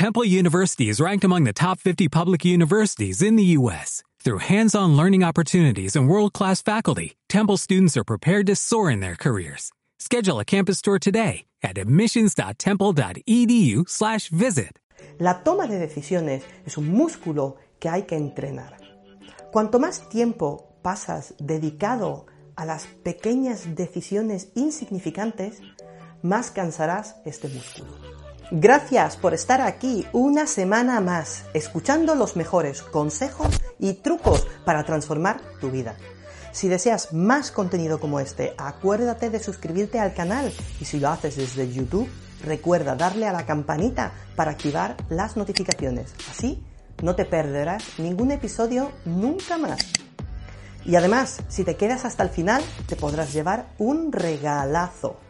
Temple University is ranked among the top 50 public universities in the U.S. Through hands-on learning opportunities and world-class faculty, Temple students are prepared to soar in their careers. Schedule a campus tour today at admissions.temple.edu/visit. La toma de decisiones es un músculo que hay que entrenar. Cuanto más tiempo pasas dedicado a las pequeñas decisiones insignificantes, más cansarás este músculo. Gracias por estar aquí una semana más, escuchando los mejores consejos y trucos para transformar tu vida. Si deseas más contenido como este, acuérdate de suscribirte al canal y si lo haces desde YouTube, recuerda darle a la campanita para activar las notificaciones. Así no te perderás ningún episodio nunca más. Y además, si te quedas hasta el final, te podrás llevar un regalazo.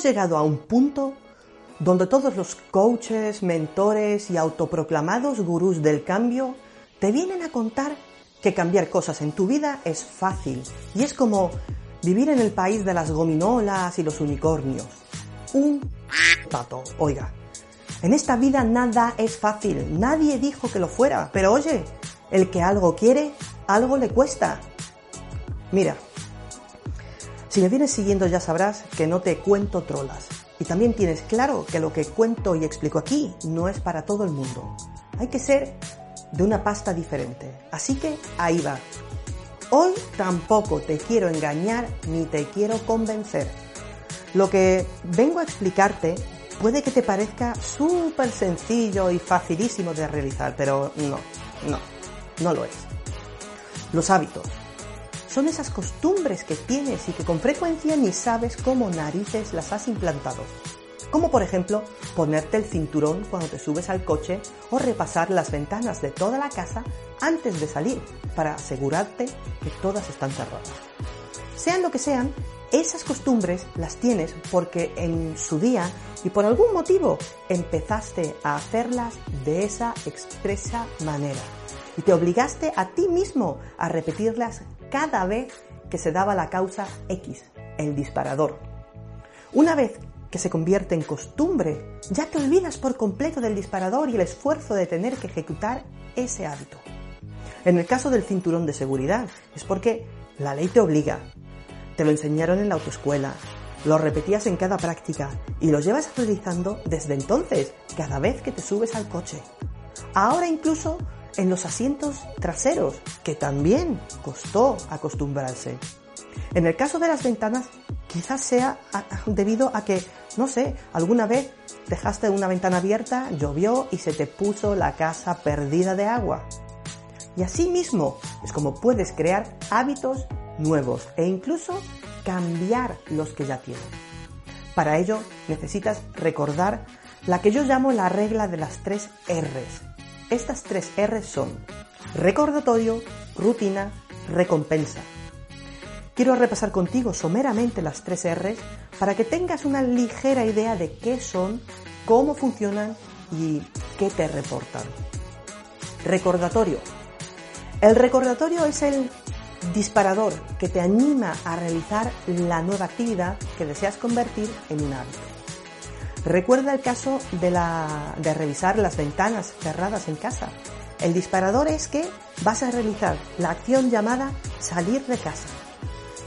Hemos llegado a un punto donde todos los coaches, mentores y autoproclamados gurús del cambio te vienen a contar que cambiar cosas en tu vida es fácil y es como vivir en el país de las gominolas y los unicornios. Un tato, oiga. En esta vida nada es fácil, nadie dijo que lo fuera, pero oye, el que algo quiere, algo le cuesta. Mira, si me vienes siguiendo ya sabrás que no te cuento trolas. Y también tienes claro que lo que cuento y explico aquí no es para todo el mundo. Hay que ser de una pasta diferente. Así que ahí va. Hoy tampoco te quiero engañar ni te quiero convencer. Lo que vengo a explicarte puede que te parezca súper sencillo y facilísimo de realizar, pero no, no, no lo es. Los hábitos, son esas costumbres que tienes y que con frecuencia ni sabes cómo narices las has implantado. Como por ejemplo ponerte el cinturón cuando te subes al coche o repasar las ventanas de toda la casa antes de salir para asegurarte que todas están cerradas. Sean lo que sean, esas costumbres las tienes porque en su día y por algún motivo empezaste a hacerlas de esa expresa manera y te obligaste a ti mismo a repetirlas cada vez que se daba la causa X, el disparador. Una vez que se convierte en costumbre, ya te olvidas por completo del disparador y el esfuerzo de tener que ejecutar ese hábito. En el caso del cinturón de seguridad, es porque la ley te obliga. Te lo enseñaron en la autoescuela, lo repetías en cada práctica y lo llevas realizando desde entonces, cada vez que te subes al coche. Ahora incluso en los asientos traseros, que también costó acostumbrarse. En el caso de las ventanas, quizás sea debido a que, no sé, alguna vez dejaste una ventana abierta, llovió y se te puso la casa perdida de agua. Y así mismo es como puedes crear hábitos nuevos e incluso cambiar los que ya tienes. Para ello necesitas recordar la que yo llamo la regla de las tres R's, estas tres R son recordatorio, rutina, recompensa. Quiero repasar contigo someramente las tres R para que tengas una ligera idea de qué son, cómo funcionan y qué te reportan. Recordatorio. El recordatorio es el disparador que te anima a realizar la nueva actividad que deseas convertir en un hábito. Recuerda el caso de, revisar las ventanas cerradas en casa. El disparador es que vas a realizar la acción llamada salir de casa.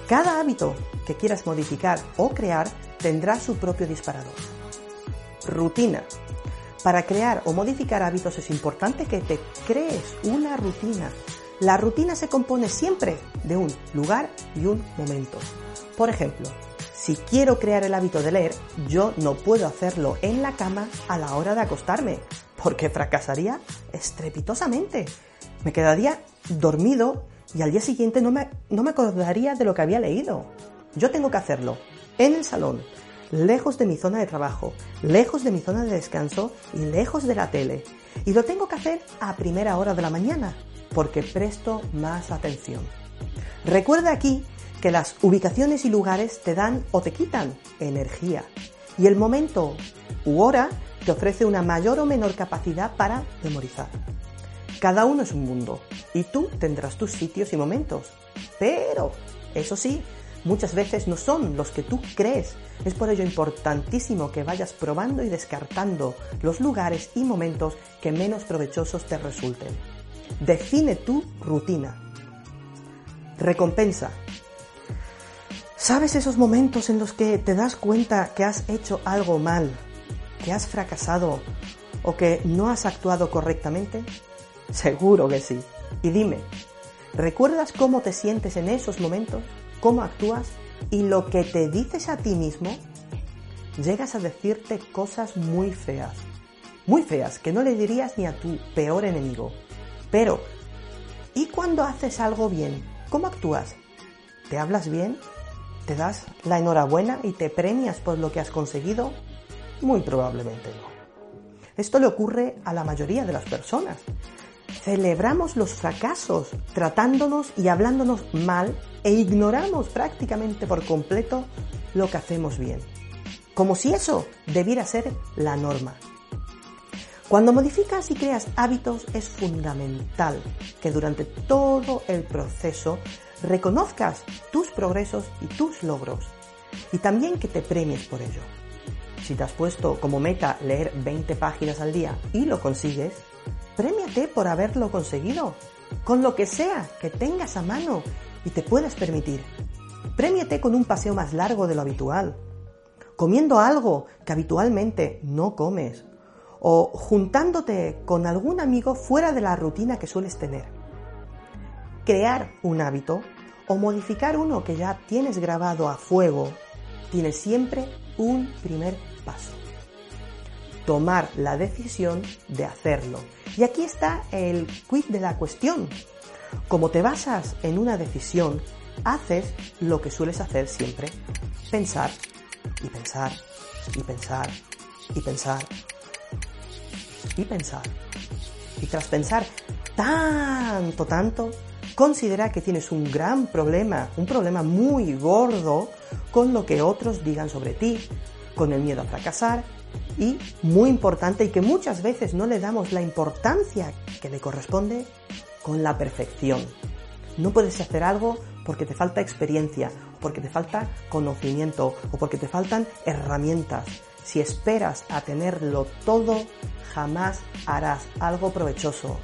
Cada hábito que quieras modificar o crear tendrá su propio disparador. Rutina. Para crear o modificar hábitos es importante que te crees una rutina. La rutina se compone siempre de un lugar y un momento. Por ejemplo, si quiero crear el hábito de leer, yo no puedo hacerlo en la cama a la hora de acostarme, porque fracasaría estrepitosamente. Me quedaría dormido y al día siguiente no me, no me acordaría de lo que había leído. Yo tengo que hacerlo en el salón, lejos de mi zona de trabajo, lejos de mi zona de descanso y lejos de la tele. Y lo tengo que hacer a primera hora de la mañana, porque presto más atención. Recuerda aquí que las ubicaciones y lugares te dan o te quitan energía y el momento u hora te ofrece una mayor o menor capacidad para memorizar. Cada uno es un mundo y tú tendrás tus sitios y momentos. Pero, eso sí, muchas veces no son los que tú crees. Es por ello importantísimo que vayas probando y descartando los lugares y momentos que menos provechosos te resulten. Define tu rutina. Recompensa. ¿Sabes esos momentos en los que te das cuenta que has hecho algo mal, que has fracasado o que no has actuado correctamente? Seguro que sí. Y dime, ¿recuerdas cómo te sientes en esos momentos? ¿Cómo actúas? ¿Y lo que te dices a ti mismo? Llegas a decirte cosas muy feas. Muy feas, que no le dirías ni a tu peor enemigo. Pero, ¿y cuando haces algo bien? ¿Cómo actúas? ¿Te hablas bien? ¿Te das la enhorabuena y te premias por lo que has conseguido? Muy probablemente no. Esto le ocurre a la mayoría de las personas. Celebramos los fracasos tratándonos y hablándonos mal e ignoramos prácticamente por completo lo que hacemos bien. Como si eso debiera ser la norma. Cuando modificas y creas hábitos es fundamental que durante todo el proceso reconozcas tus progresos y tus logros y también que te premies por ello. Si te has puesto como meta leer 20 páginas al día y lo consigues, Premiate por haberlo conseguido, con lo que sea que tengas a mano y te puedas permitir. Premiate con un paseo más largo de lo habitual, comiendo algo que habitualmente no comes, o juntándote con algún amigo fuera de la rutina que sueles tener. Crear un hábito o modificar uno que ya tienes grabado a fuego tiene siempre un primer paso. Tomar la decisión de hacerlo y aquí está el quid de la cuestión. Como te basas en una decisión, haces lo que sueles hacer siempre. Pensar y pensar y pensar y pensar y pensar. Y tras pensar tanto, tanto, considera que tienes un gran problema, un problema muy gordo con lo que otros digan sobre ti, con el miedo a fracasar y, muy importante y que muchas veces no le damos la importancia que le corresponde, con la perfección. No puedes hacer algo porque te falta experiencia, porque te falta conocimiento, o porque te faltan herramientas. Si esperas a tenerlo todo, jamás harás algo provechoso.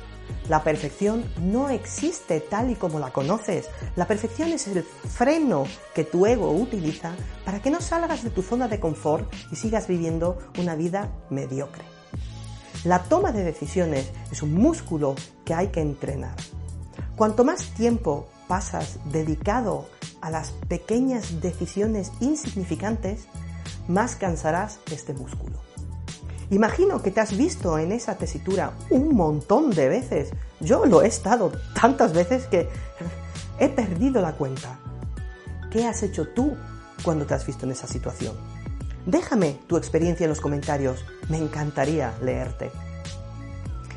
La perfección no existe tal y como la conoces. La perfección es el freno que tu ego utiliza para que no salgas de tu zona de confort y sigas viviendo una vida mediocre. La toma de decisiones es un músculo que hay que entrenar. Cuanto más tiempo pasas dedicado a las pequeñas decisiones insignificantes, más cansarás este músculo. Imagino que te has visto en esa tesitura un montón de veces. Yo lo he estado tantas veces que he perdido la cuenta. ¿Qué has hecho tú cuando te has visto en esa situación? Déjame tu experiencia en los comentarios. Me encantaría leerte.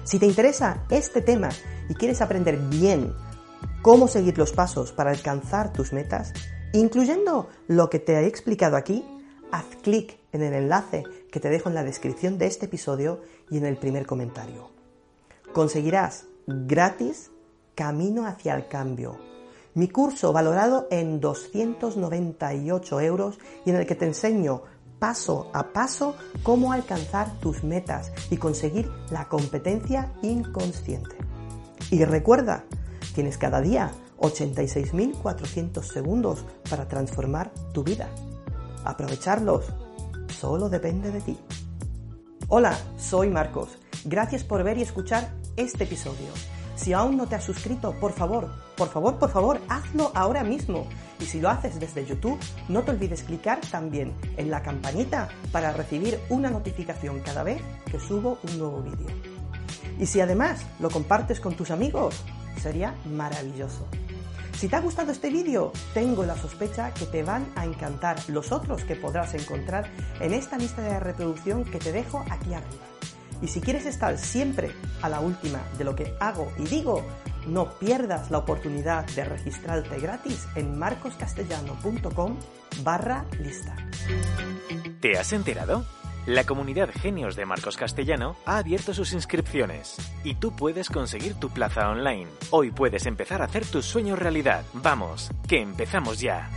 Si te interesa este tema y quieres aprender bien cómo seguir los pasos para alcanzar tus metas, incluyendo lo que te he explicado aquí, haz clic en el enlace que te dejo en la descripción de este episodio y en el primer comentario. Conseguirás gratis Camino hacia el Cambio, mi curso valorado en 298 euros y en el que te enseño paso a paso cómo alcanzar tus metas y conseguir la competencia inconsciente. Y recuerda, tienes cada día 86.400 segundos para transformar tu vida. Aprovecharlos solo depende de ti. Hola, soy Marcos. Gracias por ver y escuchar este episodio. Si aún no te has suscrito, por favor, por favor, por favor, hazlo ahora mismo. Y si lo haces desde YouTube, no te olvides clicar también en la campanita para recibir una notificación cada vez que subo un nuevo vídeo. Y si además lo compartes con tus amigos, sería maravilloso. Si te ha gustado este vídeo, tengo la sospecha que te van a encantar los otros que podrás encontrar en esta lista de reproducción que te dejo aquí arriba. Y si quieres estar siempre a la última de lo que hago y digo, no pierdas la oportunidad de registrarte gratis en marcoscastellano.com barra lista. ¿Te has enterado? La comunidad Genios de Marcos Castellano ha abierto sus inscripciones y tú puedes conseguir tu plaza online. Hoy puedes empezar a hacer tus sueños realidad. Vamos, que empezamos ya.